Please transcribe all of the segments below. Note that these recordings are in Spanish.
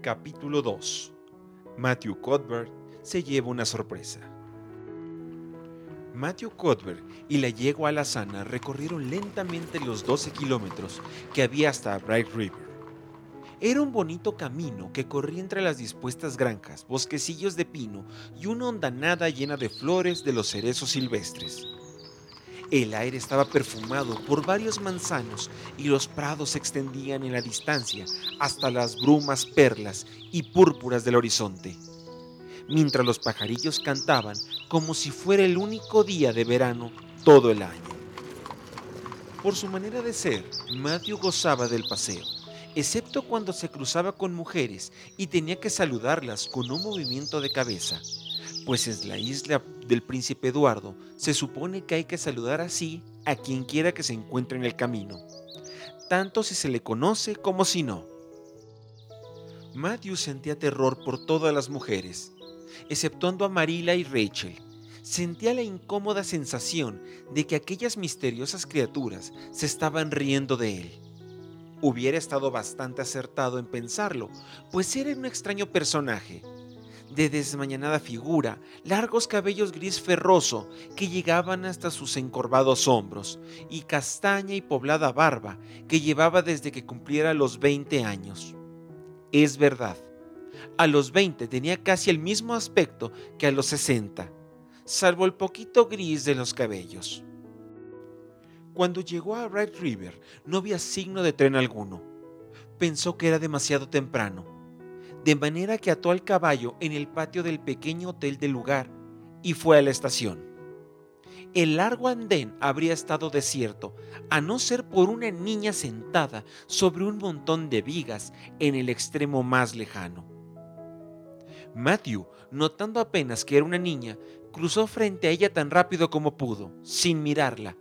Capítulo 2 Matthew Cuthbert se lleva una sorpresa. Matthew Cuthbert y la yegua alazana recorrieron lentamente los 12 kilómetros que había hasta Bright River. Era un bonito camino que corría entre las dispuestas granjas, bosquecillos de pino y una hondanada llena de flores de los cerezos silvestres. El aire estaba perfumado por varios manzanos y los prados se extendían en la distancia hasta las brumas perlas y púrpuras del horizonte, mientras los pajarillos cantaban como si fuera el único día de verano todo el año. Por su manera de ser, Matthew gozaba del paseo, excepto cuando se cruzaba con mujeres y tenía que saludarlas con un movimiento de cabeza pues en la isla del príncipe Eduardo se supone que hay que saludar así a quien quiera que se encuentre en el camino, tanto si se le conoce como si no. Matthew sentía terror por todas las mujeres, exceptuando a Marila y Rachel. Sentía la incómoda sensación de que aquellas misteriosas criaturas se estaban riendo de él. Hubiera estado bastante acertado en pensarlo, pues era un extraño personaje, de desmañanada figura, largos cabellos gris ferroso que llegaban hasta sus encorvados hombros, y castaña y poblada barba que llevaba desde que cumpliera los 20 años. Es verdad, a los 20 tenía casi el mismo aspecto que a los 60, salvo el poquito gris de los cabellos. Cuando llegó a Bright River no había signo de tren alguno. Pensó que era demasiado temprano de manera que ató al caballo en el patio del pequeño hotel del lugar y fue a la estación. El largo andén habría estado desierto, a no ser por una niña sentada sobre un montón de vigas en el extremo más lejano. Matthew, notando apenas que era una niña, cruzó frente a ella tan rápido como pudo, sin mirarla,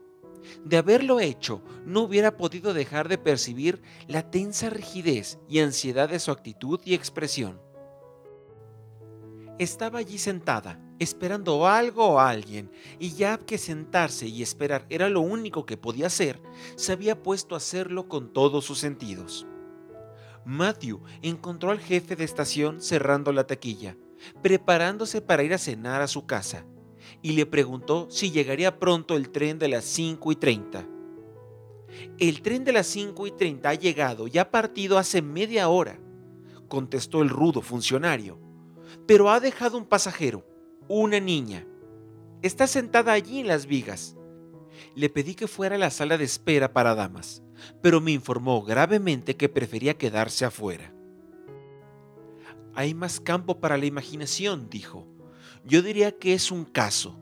de haberlo hecho, no hubiera podido dejar de percibir la tensa rigidez y ansiedad de su actitud y expresión. Estaba allí sentada, esperando algo o alguien, y ya que sentarse y esperar era lo único que podía hacer, se había puesto a hacerlo con todos sus sentidos. Matthew encontró al jefe de estación cerrando la taquilla, preparándose para ir a cenar a su casa y le preguntó si llegaría pronto el tren de las 5 y 30. El tren de las 5 y 30 ha llegado y ha partido hace media hora, contestó el rudo funcionario, pero ha dejado un pasajero, una niña. Está sentada allí en las vigas. Le pedí que fuera a la sala de espera para damas, pero me informó gravemente que prefería quedarse afuera. Hay más campo para la imaginación, dijo. Yo diría que es un caso.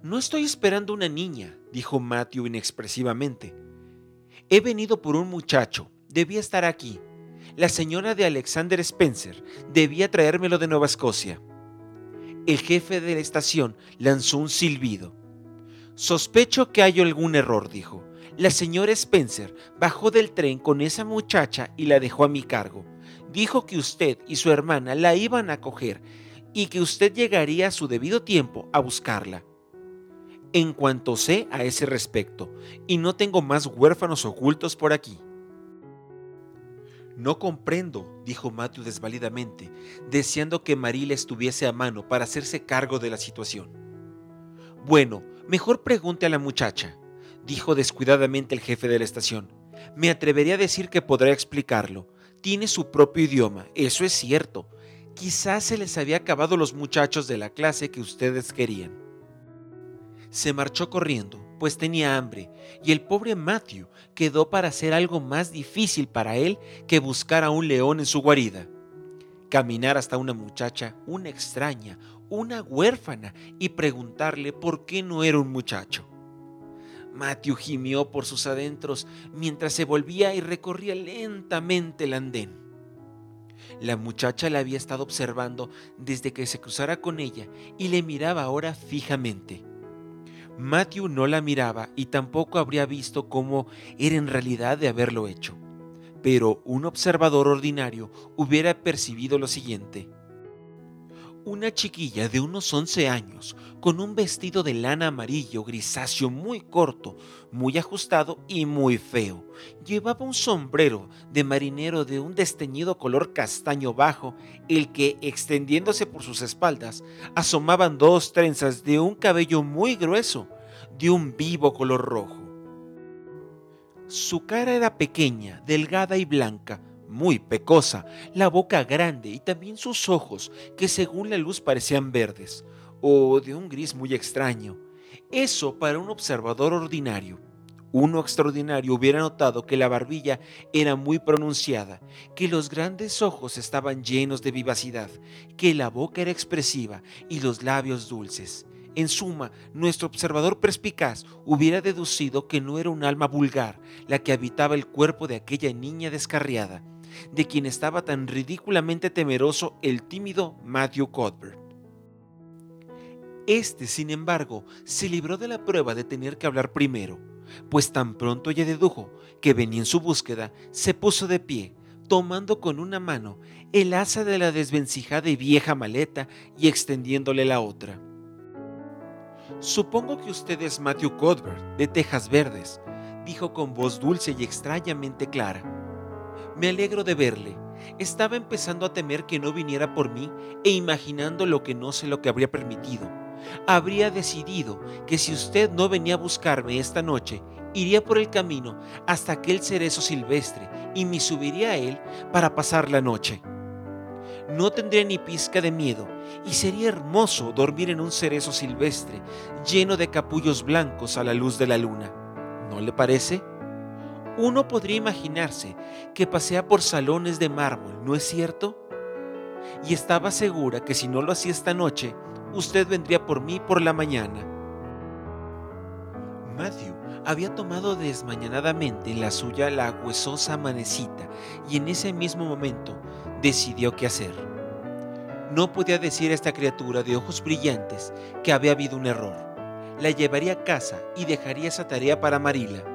No estoy esperando una niña, dijo Matthew inexpresivamente. He venido por un muchacho. Debía estar aquí. La señora de Alexander Spencer debía traérmelo de Nueva Escocia. El jefe de la estación lanzó un silbido. Sospecho que hay algún error, dijo. La señora Spencer bajó del tren con esa muchacha y la dejó a mi cargo. Dijo que usted y su hermana la iban a coger y que usted llegaría a su debido tiempo a buscarla. En cuanto sé a ese respecto, y no tengo más huérfanos ocultos por aquí. No comprendo, dijo Matthew desvalidamente, deseando que Marila estuviese a mano para hacerse cargo de la situación. Bueno, mejor pregunte a la muchacha, dijo descuidadamente el jefe de la estación. Me atrevería a decir que podrá explicarlo. Tiene su propio idioma, eso es cierto, Quizás se les había acabado los muchachos de la clase que ustedes querían. Se marchó corriendo, pues tenía hambre, y el pobre Matthew quedó para hacer algo más difícil para él que buscar a un león en su guarida. Caminar hasta una muchacha, una extraña, una huérfana, y preguntarle por qué no era un muchacho. Matthew gimió por sus adentros mientras se volvía y recorría lentamente el andén. La muchacha la había estado observando desde que se cruzara con ella y le miraba ahora fijamente. Matthew no la miraba y tampoco habría visto cómo era en realidad de haberlo hecho. Pero un observador ordinario hubiera percibido lo siguiente. Una chiquilla de unos 11 años, con un vestido de lana amarillo grisáceo muy corto, muy ajustado y muy feo. Llevaba un sombrero de marinero de un desteñido color castaño bajo, el que, extendiéndose por sus espaldas, asomaban dos trenzas de un cabello muy grueso, de un vivo color rojo. Su cara era pequeña, delgada y blanca, muy pecosa, la boca grande y también sus ojos, que según la luz parecían verdes, o de un gris muy extraño. Eso para un observador ordinario. Uno extraordinario hubiera notado que la barbilla era muy pronunciada, que los grandes ojos estaban llenos de vivacidad, que la boca era expresiva y los labios dulces. En suma, nuestro observador perspicaz hubiera deducido que no era un alma vulgar la que habitaba el cuerpo de aquella niña descarriada, de quien estaba tan ridículamente temeroso el tímido Matthew Cuthbert. Este, sin embargo, se libró de la prueba de tener que hablar primero, pues tan pronto ella dedujo que venía en su búsqueda, se puso de pie, tomando con una mano el asa de la desvencijada y vieja maleta y extendiéndole la otra. Supongo que usted es Matthew Cuthbert, de Tejas Verdes, dijo con voz dulce y extrañamente clara. Me alegro de verle. Estaba empezando a temer que no viniera por mí e imaginando lo que no sé lo que habría permitido. Habría decidido que si usted no venía a buscarme esta noche, iría por el camino hasta aquel cerezo silvestre y me subiría a él para pasar la noche. No tendría ni pizca de miedo y sería hermoso dormir en un cerezo silvestre lleno de capullos blancos a la luz de la luna. ¿No le parece? Uno podría imaginarse que pasea por salones de mármol, ¿no es cierto? Y estaba segura que si no lo hacía esta noche, usted vendría por mí por la mañana. Matthew había tomado desmañanadamente en la suya la huesosa manecita y en ese mismo momento decidió qué hacer. No podía decir a esta criatura de ojos brillantes que había habido un error. La llevaría a casa y dejaría esa tarea para Marila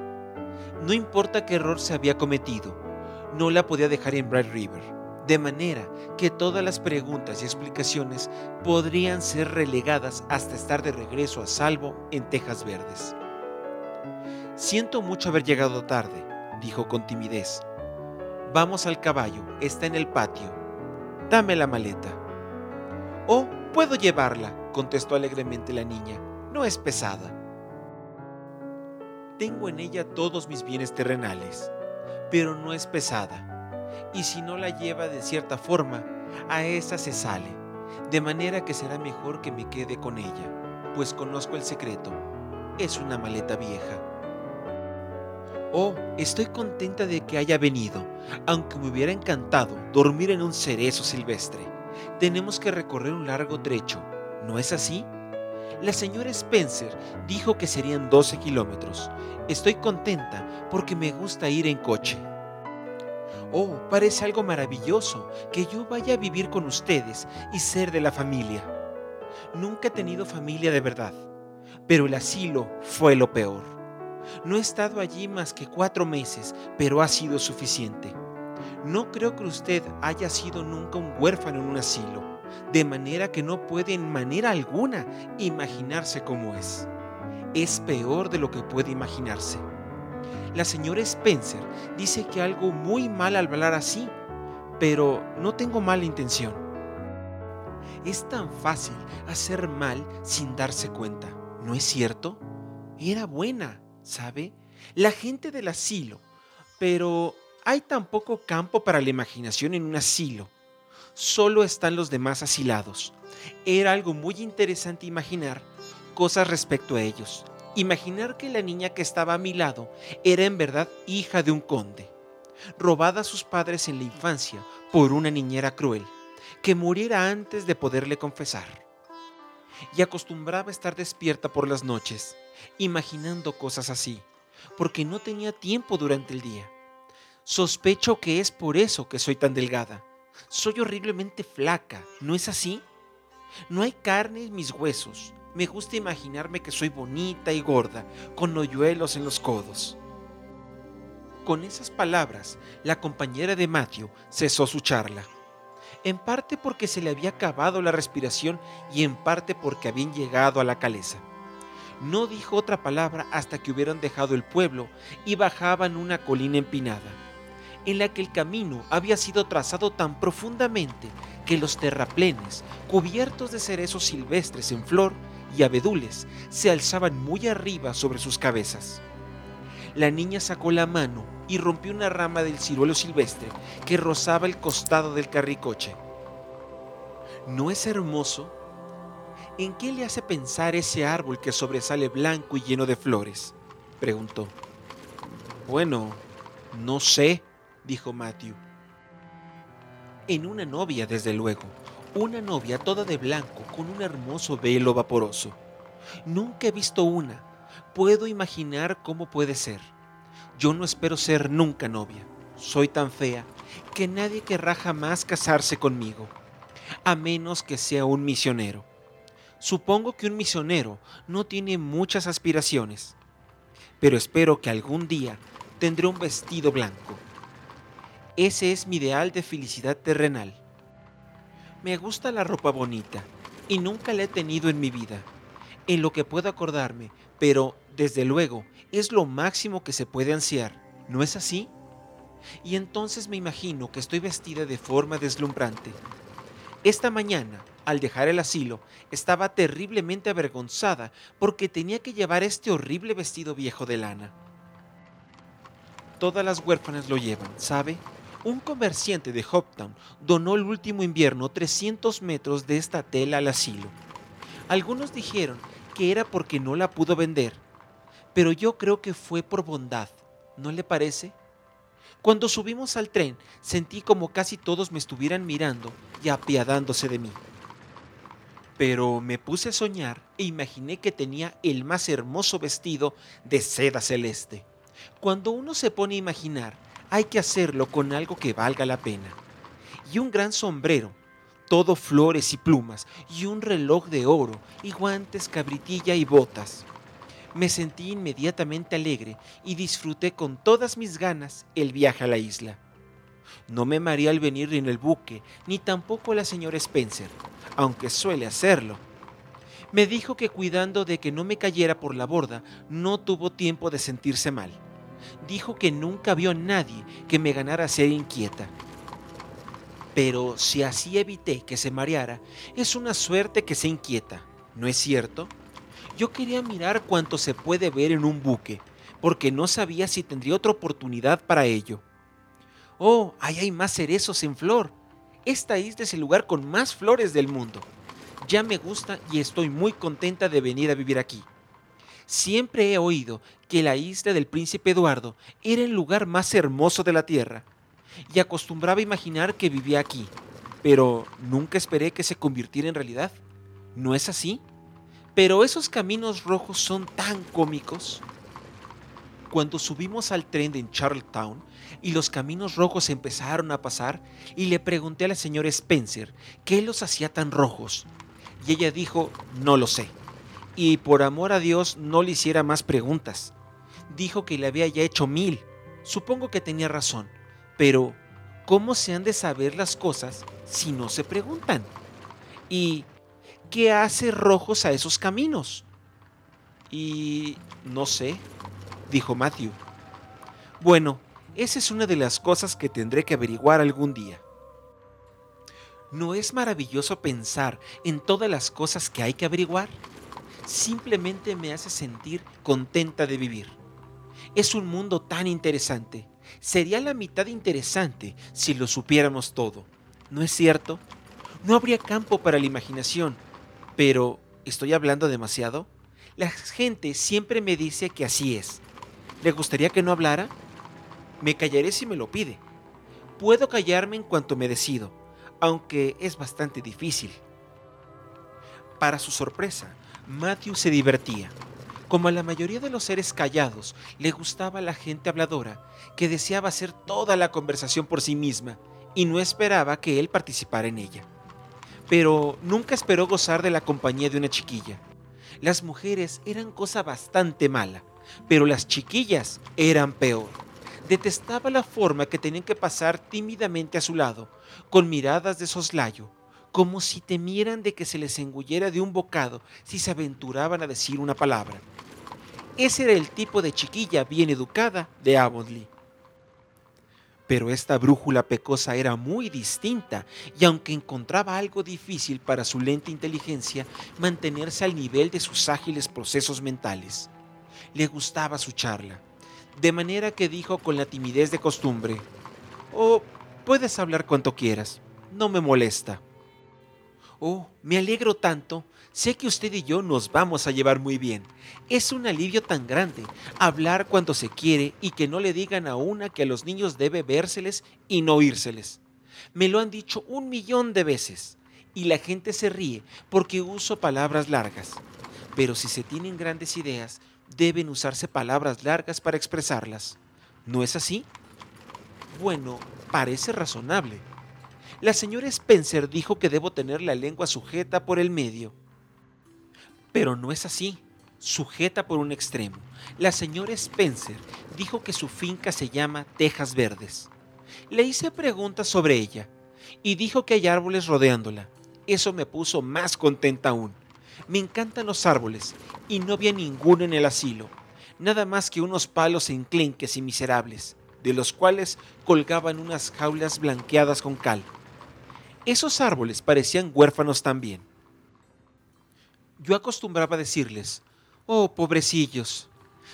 no importa qué error se había cometido, no la podía dejar en Bright River, de manera que todas las preguntas y explicaciones podrían ser relegadas hasta estar de regreso a salvo en Tejas Verdes. Siento mucho haber llegado tarde, dijo con timidez. Vamos al caballo, está en el patio. Dame la maleta. Oh, puedo llevarla, contestó alegremente la niña. No es pesada tengo en ella todos mis bienes terrenales, pero no es pesada, y si no la lleva de cierta forma, a esa se sale, de manera que será mejor que me quede con ella, pues conozco el secreto, es una maleta vieja. Oh, estoy contenta de que haya venido, aunque me hubiera encantado dormir en un cerezo silvestre. Tenemos que recorrer un largo trecho, ¿no es así? La señora Spencer dijo que serían 12 kilómetros. Estoy contenta porque me gusta ir en coche. Oh, parece algo maravilloso que yo vaya a vivir con ustedes y ser de la familia. Nunca he tenido familia de verdad, pero el asilo fue lo peor. No he estado allí más que cuatro meses, pero ha sido suficiente. No creo que usted haya sido nunca un huérfano en un asilo de manera que no puede en manera alguna imaginarse cómo es. Es peor de lo que puede imaginarse. La señora Spencer dice que algo muy mal al hablar así, pero no tengo mala intención. Es tan fácil hacer mal sin darse cuenta, ¿no es cierto? Era buena, ¿sabe? La gente del asilo, pero hay tan poco campo para la imaginación en un asilo solo están los demás asilados. Era algo muy interesante imaginar cosas respecto a ellos. Imaginar que la niña que estaba a mi lado era en verdad hija de un conde, robada a sus padres en la infancia por una niñera cruel, que muriera antes de poderle confesar. Y acostumbraba a estar despierta por las noches, imaginando cosas así, porque no tenía tiempo durante el día. Sospecho que es por eso que soy tan delgada soy horriblemente flaca, ¿no es así? No hay carne en mis huesos. Me gusta imaginarme que soy bonita y gorda, con hoyuelos en los codos. Con esas palabras, la compañera de Matthew cesó su charla. en parte porque se le había acabado la respiración y en parte porque habían llegado a la caleza. No dijo otra palabra hasta que hubieran dejado el pueblo y bajaban una colina empinada, en la que el camino había sido trazado tan profundamente que los terraplenes, cubiertos de cerezos silvestres en flor y abedules, se alzaban muy arriba sobre sus cabezas. La niña sacó la mano y rompió una rama del ciruelo silvestre que rozaba el costado del carricoche. ¿No es hermoso? ¿En qué le hace pensar ese árbol que sobresale blanco y lleno de flores? preguntó. Bueno, no sé, dijo Matthew. En una novia, desde luego, una novia toda de blanco con un hermoso velo vaporoso. Nunca he visto una. Puedo imaginar cómo puede ser. Yo no espero ser nunca novia. Soy tan fea que nadie querrá jamás casarse conmigo, a menos que sea un misionero. Supongo que un misionero no tiene muchas aspiraciones, pero espero que algún día tendré un vestido blanco. Ese es mi ideal de felicidad terrenal. Me gusta la ropa bonita y nunca la he tenido en mi vida, en lo que puedo acordarme, pero desde luego es lo máximo que se puede ansiar, ¿no es así? Y entonces me imagino que estoy vestida de forma deslumbrante. Esta mañana al dejar el asilo, estaba terriblemente avergonzada porque tenía que llevar este horrible vestido viejo de lana. Todas las huérfanas lo llevan, ¿sabe? Un comerciante de Hoptown donó el último invierno 300 metros de esta tela al asilo. Algunos dijeron que era porque no la pudo vender, pero yo creo que fue por bondad, ¿no le parece? Cuando subimos al tren, sentí como casi todos me estuvieran mirando y apiadándose de mí pero me puse a soñar e imaginé que tenía el más hermoso vestido de seda celeste. Cuando uno se pone a imaginar, hay que hacerlo con algo que valga la pena. Y un gran sombrero, todo flores y plumas, y un reloj de oro, y guantes, cabritilla y botas. Me sentí inmediatamente alegre y disfruté con todas mis ganas el viaje a la isla. No me mareé al venir en el buque, ni tampoco la señora Spencer aunque suele hacerlo. Me dijo que cuidando de que no me cayera por la borda, no tuvo tiempo de sentirse mal. Dijo que nunca vio a nadie que me ganara ser inquieta. Pero si así evité que se mareara, es una suerte que se inquieta, ¿no es cierto? Yo quería mirar cuánto se puede ver en un buque, porque no sabía si tendría otra oportunidad para ello. Oh, ahí hay más cerezos en flor, esta isla es el lugar con más flores del mundo. Ya me gusta y estoy muy contenta de venir a vivir aquí. Siempre he oído que la isla del príncipe Eduardo era el lugar más hermoso de la tierra y acostumbraba imaginar que vivía aquí, pero nunca esperé que se convirtiera en realidad. ¿No es así? Pero esos caminos rojos son tan cómicos. Cuando subimos al tren en Charlottetown y los caminos rojos empezaron a pasar, y le pregunté a la señora Spencer qué los hacía tan rojos. Y ella dijo, no lo sé. Y por amor a Dios no le hiciera más preguntas. Dijo que le había ya hecho mil. Supongo que tenía razón. Pero, ¿cómo se han de saber las cosas si no se preguntan? ¿Y qué hace rojos a esos caminos? Y no sé, dijo Matthew. Bueno, esa es una de las cosas que tendré que averiguar algún día. ¿No es maravilloso pensar en todas las cosas que hay que averiguar? Simplemente me hace sentir contenta de vivir. Es un mundo tan interesante. Sería la mitad interesante si lo supiéramos todo. ¿No es cierto? No habría campo para la imaginación. Pero, ¿estoy hablando demasiado? La gente siempre me dice que así es. ¿Le gustaría que no hablara? Me callaré si me lo pide. Puedo callarme en cuanto me decido, aunque es bastante difícil. Para su sorpresa, Matthew se divertía. Como a la mayoría de los seres callados, le gustaba la gente habladora, que deseaba hacer toda la conversación por sí misma y no esperaba que él participara en ella. Pero nunca esperó gozar de la compañía de una chiquilla. Las mujeres eran cosa bastante mala, pero las chiquillas eran peor. Detestaba la forma que tenían que pasar tímidamente a su lado, con miradas de soslayo, como si temieran de que se les engullera de un bocado si se aventuraban a decir una palabra. Ese era el tipo de chiquilla bien educada de Avonlea. Pero esta brújula pecosa era muy distinta y aunque encontraba algo difícil para su lenta inteligencia mantenerse al nivel de sus ágiles procesos mentales, le gustaba su charla, de manera que dijo con la timidez de costumbre, Oh, puedes hablar cuanto quieras, no me molesta. Oh, me alegro tanto. Sé que usted y yo nos vamos a llevar muy bien. Es un alivio tan grande hablar cuando se quiere y que no le digan a una que a los niños debe vérseles y no oírseles. Me lo han dicho un millón de veces y la gente se ríe porque uso palabras largas. Pero si se tienen grandes ideas, deben usarse palabras largas para expresarlas. ¿No es así? Bueno, parece razonable. La señora Spencer dijo que debo tener la lengua sujeta por el medio. Pero no es así, sujeta por un extremo. La señora Spencer dijo que su finca se llama Tejas Verdes. Le hice preguntas sobre ella y dijo que hay árboles rodeándola. Eso me puso más contenta aún. Me encantan los árboles y no había ninguno en el asilo, nada más que unos palos enclenques y miserables, de los cuales colgaban unas jaulas blanqueadas con cal. Esos árboles parecían huérfanos también. Yo acostumbraba decirles, oh, pobrecillos,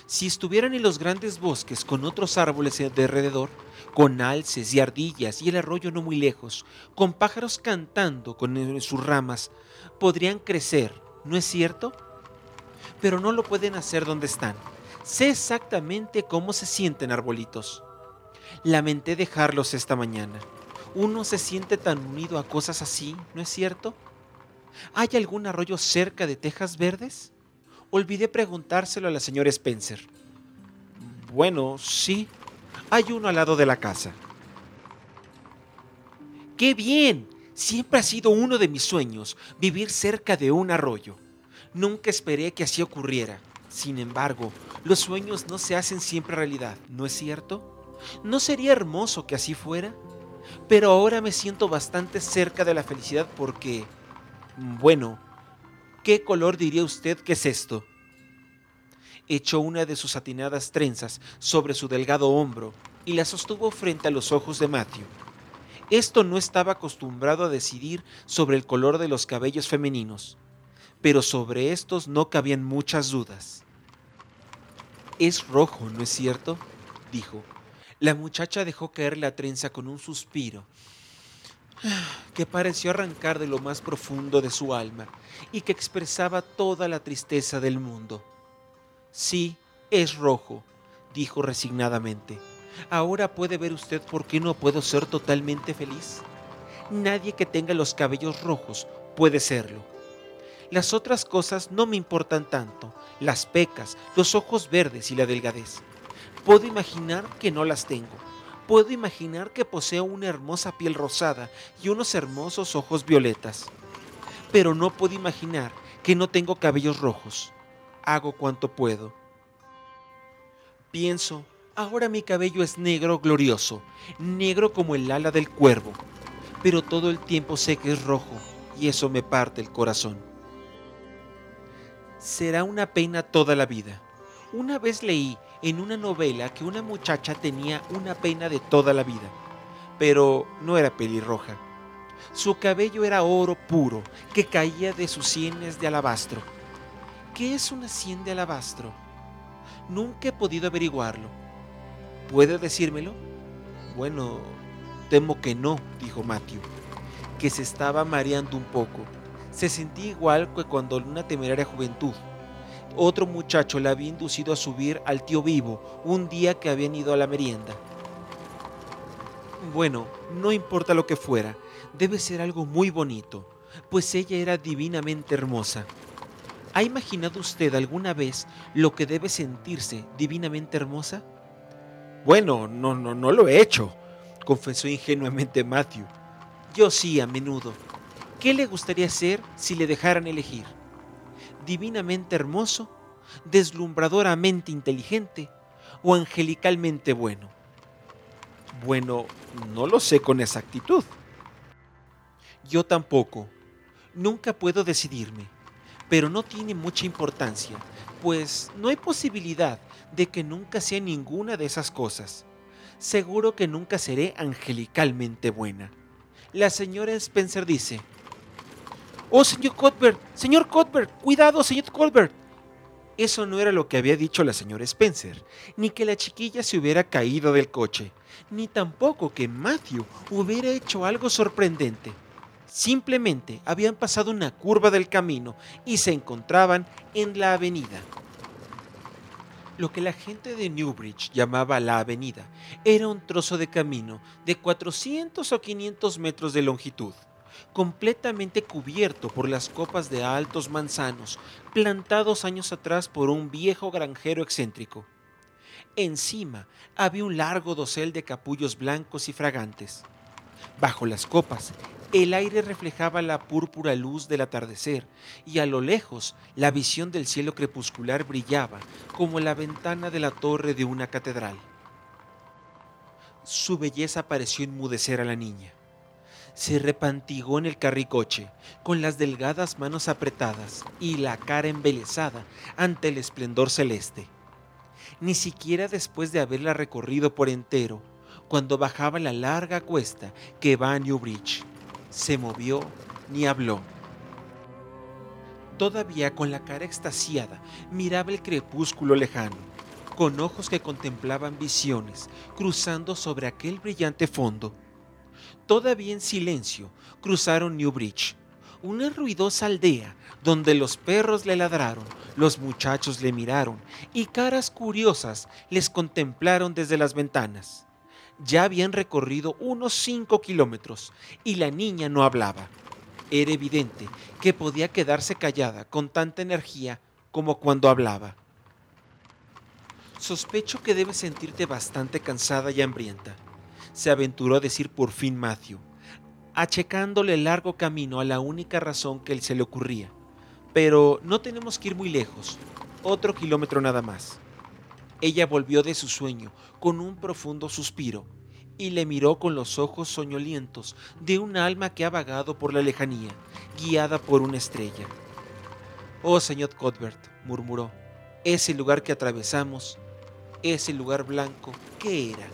si estuvieran en los grandes bosques con otros árboles de alrededor, con alces y ardillas y el arroyo no muy lejos, con pájaros cantando con sus ramas, podrían crecer, ¿no es cierto? Pero no lo pueden hacer donde están. Sé exactamente cómo se sienten arbolitos. Lamenté dejarlos esta mañana uno se siente tan unido a cosas así, ¿no es cierto? ¿Hay algún arroyo cerca de Tejas Verdes? Olvidé preguntárselo a la señora Spencer. Bueno, sí, hay uno al lado de la casa. ¡Qué bien! Siempre ha sido uno de mis sueños vivir cerca de un arroyo. Nunca esperé que así ocurriera. Sin embargo, los sueños no se hacen siempre realidad, ¿no es cierto? ¿No sería hermoso que así fuera? Pero ahora me siento bastante cerca de la felicidad porque, bueno, ¿qué color diría usted que es esto? Echó una de sus atinadas trenzas sobre su delgado hombro y la sostuvo frente a los ojos de Matthew. Esto no estaba acostumbrado a decidir sobre el color de los cabellos femeninos, pero sobre estos no cabían muchas dudas. Es rojo, ¿no es cierto? dijo. La muchacha dejó caer la trenza con un suspiro que pareció arrancar de lo más profundo de su alma y que expresaba toda la tristeza del mundo. Sí, es rojo, dijo resignadamente. Ahora puede ver usted por qué no puedo ser totalmente feliz. Nadie que tenga los cabellos rojos puede serlo. Las otras cosas no me importan tanto, las pecas, los ojos verdes y la delgadez. Puedo imaginar que no las tengo. Puedo imaginar que poseo una hermosa piel rosada y unos hermosos ojos violetas. Pero no puedo imaginar que no tengo cabellos rojos. Hago cuanto puedo. Pienso, ahora mi cabello es negro glorioso, negro como el ala del cuervo, pero todo el tiempo sé que es rojo y eso me parte el corazón. Será una pena toda la vida. Una vez leí en una novela que una muchacha tenía una pena de toda la vida, pero no era pelirroja. Su cabello era oro puro que caía de sus sienes de alabastro. ¿Qué es una sien de alabastro? Nunca he podido averiguarlo. ¿Puede decírmelo? Bueno, temo que no, dijo Matthew, que se estaba mareando un poco. Se sentía igual que cuando en una temeraria juventud otro muchacho le había inducido a subir al tío vivo un día que habían ido a la merienda. Bueno, no importa lo que fuera, debe ser algo muy bonito, pues ella era divinamente hermosa. ¿Ha imaginado usted alguna vez lo que debe sentirse divinamente hermosa? Bueno, no, no, no lo he hecho, confesó ingenuamente Matthew. Yo sí, a menudo. ¿Qué le gustaría ser si le dejaran elegir? Divinamente hermoso, deslumbradoramente inteligente o angelicalmente bueno? Bueno, no lo sé con exactitud, Yo tampoco. Nunca puedo decidirme. Pero no tiene mucha importancia, pues no hay posibilidad de que nunca sea ninguna de esas cosas. Seguro que nunca seré angelicalmente buena. La señora Spencer dice, Oh, señor Cuthbert, señor Cuthbert, cuidado, señor Cuthbert. Eso no era lo que había dicho la señora Spencer, ni que la chiquilla se hubiera caído del coche, ni tampoco que Matthew hubiera hecho algo sorprendente. Simplemente habían pasado una curva del camino y se encontraban en la avenida. Lo que la gente de Newbridge llamaba la avenida era un trozo de camino de 400 o 500 metros de longitud, completamente cubierto por las copas de altos manzanos plantados años atrás por un viejo granjero excéntrico. Encima había un largo dosel de capullos blancos y fragantes. Bajo las copas el aire reflejaba la púrpura luz del atardecer y a lo lejos la visión del cielo crepuscular brillaba como la ventana de la torre de una catedral. Su belleza pareció enmudecer a la niña. Se repantigó en el carricoche, con las delgadas manos apretadas y la cara embelesada ante el esplendor celeste. Ni siquiera después de haberla recorrido por entero, cuando bajaba la larga cuesta que va a Newbridge se movió ni habló. Todavía con la cara extasiada miraba el crepúsculo lejano, con ojos que contemplaban visiones cruzando sobre aquel brillante fondo. Todavía en silencio cruzaron Newbridge, una ruidosa aldea donde los perros le ladraron, los muchachos le miraron y caras curiosas les contemplaron desde las ventanas. Ya habían recorrido unos cinco kilómetros y la niña no hablaba. Era evidente que podía quedarse callada con tanta energía como cuando hablaba. Sospecho que debes sentirte bastante cansada y hambrienta, se aventuró a decir por fin Matthew, achecándole el largo camino a la única razón que él se le ocurría. Pero no tenemos que ir muy lejos, otro kilómetro nada más. Ella volvió de su sueño con un profundo suspiro y le miró con los ojos soñolientos de un alma que ha vagado por la lejanía, guiada por una estrella. Oh, señor Cuthbert, murmuró, ese lugar que atravesamos, ese lugar blanco, ¿qué era?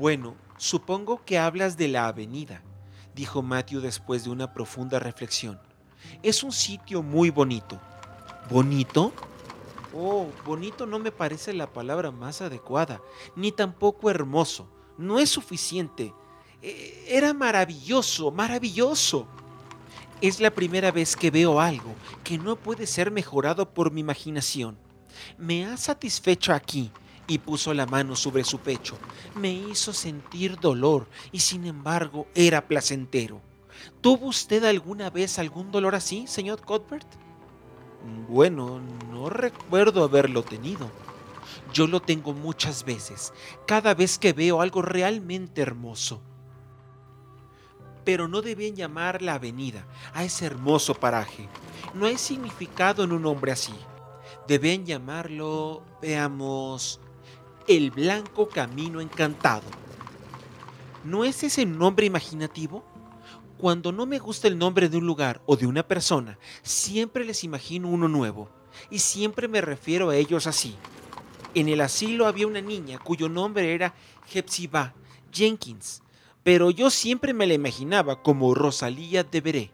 Bueno, supongo que hablas de la avenida, dijo Matthew después de una profunda reflexión. Es un sitio muy bonito. ¿Bonito? Oh, bonito no me parece la palabra más adecuada, ni tampoco hermoso. No es suficiente. E, era maravilloso, maravilloso. Es la primera vez que veo algo que no puede ser mejorado por mi imaginación. Me ha satisfecho aquí y puso la mano sobre su pecho. Me hizo sentir dolor y sin embargo era placentero. ¿Tuvo usted alguna vez algún dolor así, señor Cuthbert? Bueno, no recuerdo haberlo tenido. Yo lo tengo muchas veces, cada vez que veo algo realmente hermoso. Pero no deben llamar la avenida a ese hermoso paraje. No hay significado en un nombre así. Deben llamarlo, veamos, el blanco camino encantado. ¿No es ese nombre imaginativo? Cuando no me gusta el nombre de un lugar o de una persona, siempre les imagino uno nuevo y siempre me refiero a ellos así. En el asilo había una niña cuyo nombre era Hepzibah Jenkins, pero yo siempre me la imaginaba como Rosalía de Veré.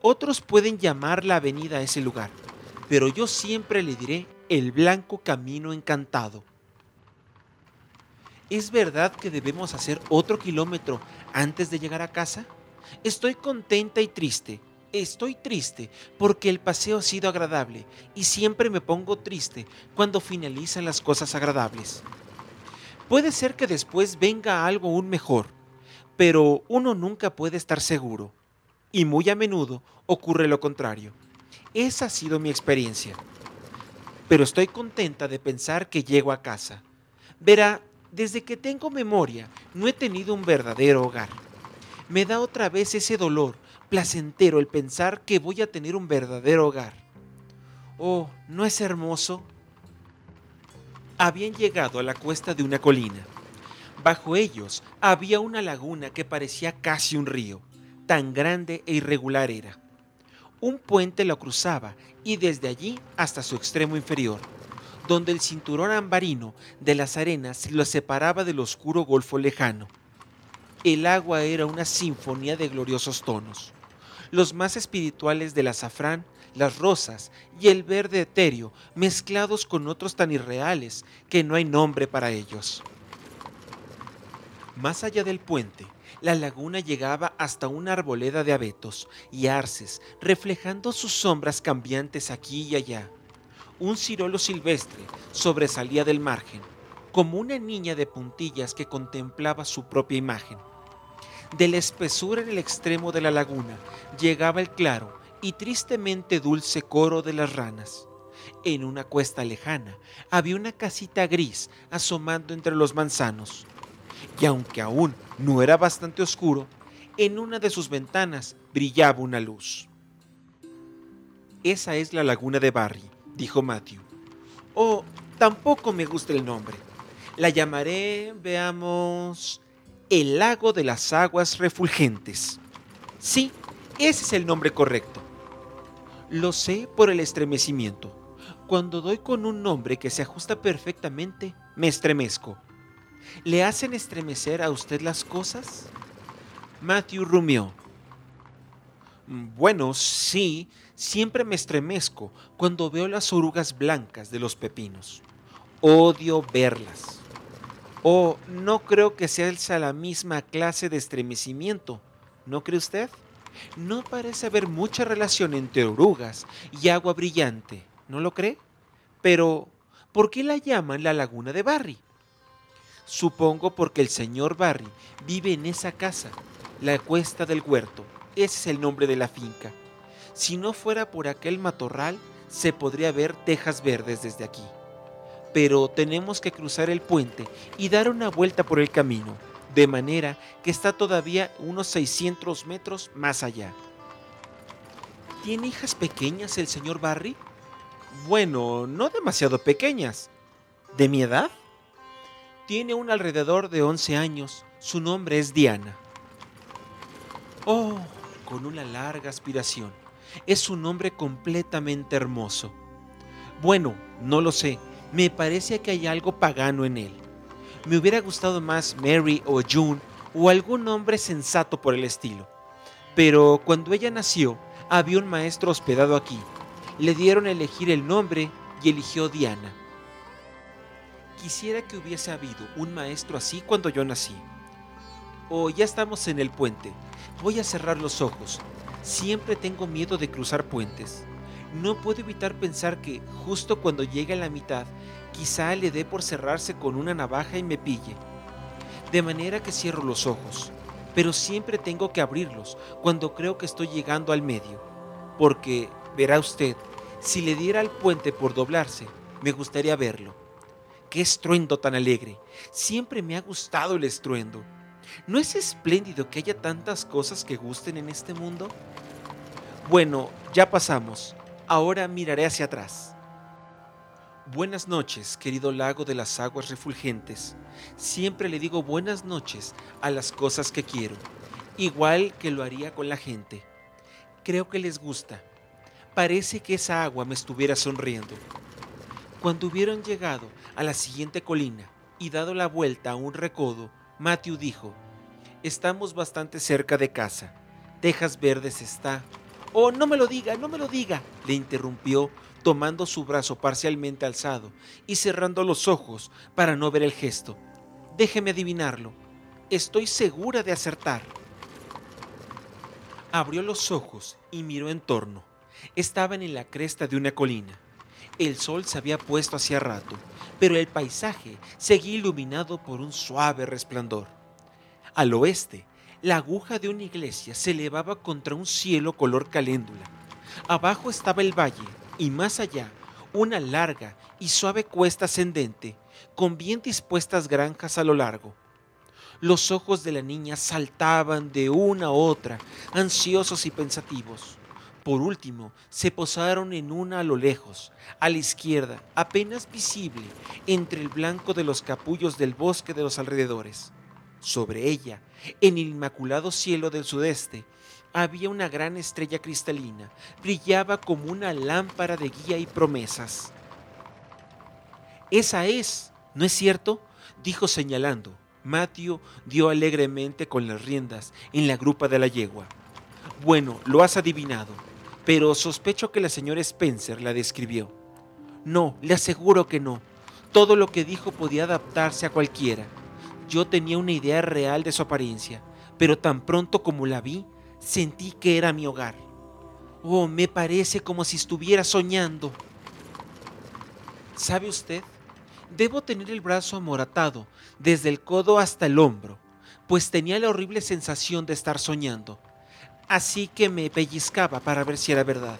Otros pueden llamar la avenida a ese lugar, pero yo siempre le diré el blanco camino encantado. ¿Es verdad que debemos hacer otro kilómetro antes de llegar a casa? Estoy contenta y triste. Estoy triste porque el paseo ha sido agradable y siempre me pongo triste cuando finalizan las cosas agradables. Puede ser que después venga algo aún mejor, pero uno nunca puede estar seguro. Y muy a menudo ocurre lo contrario. Esa ha sido mi experiencia. Pero estoy contenta de pensar que llego a casa. Verá, desde que tengo memoria no he tenido un verdadero hogar me da otra vez ese dolor placentero el pensar que voy a tener un verdadero hogar. Oh, ¿no es hermoso? Habían llegado a la cuesta de una colina. Bajo ellos había una laguna que parecía casi un río, tan grande e irregular era. Un puente lo cruzaba y desde allí hasta su extremo inferior, donde el cinturón ambarino de las arenas lo separaba del oscuro golfo lejano. El agua era una sinfonía de gloriosos tonos, los más espirituales del azafrán, las rosas y el verde etéreo mezclados con otros tan irreales que no hay nombre para ellos. Más allá del puente, la laguna llegaba hasta una arboleda de abetos y arces, reflejando sus sombras cambiantes aquí y allá. Un cirolo silvestre sobresalía del margen, como una niña de puntillas que contemplaba su propia imagen. De la espesura en el extremo de la laguna llegaba el claro y tristemente dulce coro de las ranas. En una cuesta lejana había una casita gris asomando entre los manzanos y aunque aún no era bastante oscuro, en una de sus ventanas brillaba una luz. Esa es la laguna de Barry, dijo Matthew. Oh, tampoco me gusta el nombre. La llamaré, veamos, el lago de las aguas refulgentes. Sí, ese es el nombre correcto. Lo sé por el estremecimiento. Cuando doy con un nombre que se ajusta perfectamente, me estremezco. ¿Le hacen estremecer a usted las cosas? Matthew rumió. Bueno, sí, siempre me estremezco cuando veo las orugas blancas de los pepinos. Odio verlas. Oh, no creo que sea la misma clase de estremecimiento, ¿no cree usted? No parece haber mucha relación entre orugas y agua brillante, ¿no lo cree? Pero, ¿por qué la llaman la laguna de Barry? Supongo porque el señor Barry vive en esa casa, la cuesta del huerto. Ese es el nombre de la finca. Si no fuera por aquel matorral, se podría ver tejas verdes desde aquí. Pero tenemos que cruzar el puente y dar una vuelta por el camino, de manera que está todavía unos 600 metros más allá. ¿Tiene hijas pequeñas el señor Barry? Bueno, no demasiado pequeñas. ¿De mi edad? Tiene un alrededor de 11 años. Su nombre es Diana. Oh, con una larga aspiración. Es un nombre completamente hermoso. Bueno, no lo sé. Me parece que hay algo pagano en él. Me hubiera gustado más Mary o June o algún nombre sensato por el estilo. Pero cuando ella nació, había un maestro hospedado aquí. Le dieron a elegir el nombre y eligió Diana. Quisiera que hubiese habido un maestro así cuando yo nací. Oh, ya estamos en el puente. Voy a cerrar los ojos. Siempre tengo miedo de cruzar puentes. No puedo evitar pensar que justo cuando llegue a la mitad, quizá le dé por cerrarse con una navaja y me pille. De manera que cierro los ojos, pero siempre tengo que abrirlos cuando creo que estoy llegando al medio. Porque, verá usted, si le diera al puente por doblarse, me gustaría verlo qué estruendo tan alegre. Siempre me ha gustado el estruendo. ¿No es espléndido que haya tantas cosas que gusten en este mundo? Bueno, ya pasamos. Ahora miraré hacia atrás. Buenas noches, querido lago de las aguas refulgentes. Siempre le digo buenas noches a las cosas que quiero, igual que lo haría con la gente. Creo que les gusta. Parece que esa agua me estuviera sonriendo. Cuando hubieron llegado a la siguiente colina y dado la vuelta a un recodo, Matthew dijo, Estamos bastante cerca de casa. Tejas Verdes está... Oh, no me lo diga, no me lo diga, le interrumpió, tomando su brazo parcialmente alzado y cerrando los ojos para no ver el gesto. Déjeme adivinarlo. Estoy segura de acertar. Abrió los ojos y miró en torno. Estaban en la cresta de una colina. El sol se había puesto hacía rato, pero el paisaje seguía iluminado por un suave resplandor. Al oeste, la aguja de una iglesia se elevaba contra un cielo color caléndula. Abajo estaba el valle y más allá una larga y suave cuesta ascendente con bien dispuestas granjas a lo largo. Los ojos de la niña saltaban de una a otra, ansiosos y pensativos. Por último, se posaron en una a lo lejos, a la izquierda, apenas visible, entre el blanco de los capullos del bosque de los alrededores. Sobre ella, en el inmaculado cielo del sudeste, había una gran estrella cristalina. Brillaba como una lámpara de guía y promesas. Esa es, ¿no es cierto? dijo señalando. Matthew dio alegremente con las riendas en la grupa de la yegua. Bueno, lo has adivinado, pero sospecho que la señora Spencer la describió. No, le aseguro que no. Todo lo que dijo podía adaptarse a cualquiera. Yo tenía una idea real de su apariencia, pero tan pronto como la vi, sentí que era mi hogar. Oh, me parece como si estuviera soñando. ¿Sabe usted? Debo tener el brazo amoratado desde el codo hasta el hombro, pues tenía la horrible sensación de estar soñando. Así que me pellizcaba para ver si era verdad,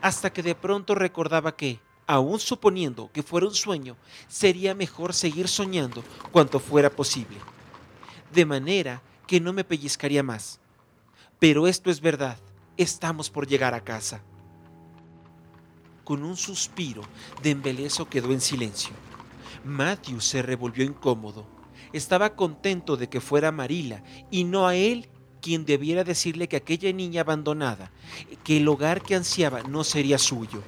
hasta que de pronto recordaba que, aun suponiendo que fuera un sueño, sería mejor seguir soñando cuanto fuera posible. De manera que no me pellizcaría más. Pero esto es verdad, estamos por llegar a casa. Con un suspiro de embelezo quedó en silencio. Matthew se revolvió incómodo. Estaba contento de que fuera Marila y no a él quien debiera decirle que aquella niña abandonada, que el hogar que ansiaba no sería suyo.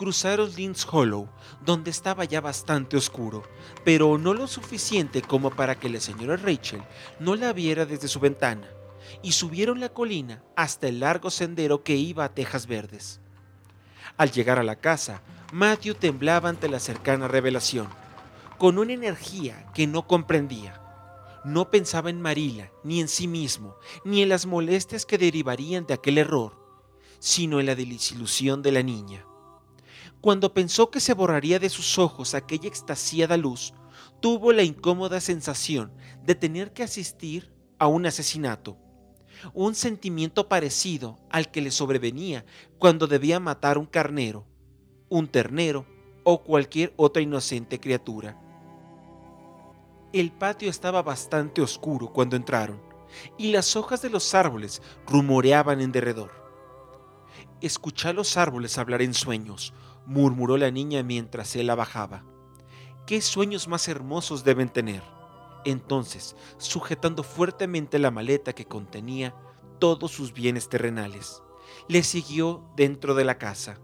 Cruzaron Lynch Hollow, donde estaba ya bastante oscuro, pero no lo suficiente como para que la señora Rachel no la viera desde su ventana, y subieron la colina hasta el largo sendero que iba a Tejas Verdes. Al llegar a la casa, Matthew temblaba ante la cercana revelación, con una energía que no comprendía. No pensaba en Marila, ni en sí mismo, ni en las molestias que derivarían de aquel error, sino en la desilusión de la niña. Cuando pensó que se borraría de sus ojos aquella extasiada luz, tuvo la incómoda sensación de tener que asistir a un asesinato, un sentimiento parecido al que le sobrevenía cuando debía matar un carnero un ternero o cualquier otra inocente criatura. El patio estaba bastante oscuro cuando entraron y las hojas de los árboles rumoreaban en derredor. Escucha a los árboles hablar en sueños, murmuró la niña mientras él la bajaba. ¿Qué sueños más hermosos deben tener? Entonces, sujetando fuertemente la maleta que contenía todos sus bienes terrenales, le siguió dentro de la casa.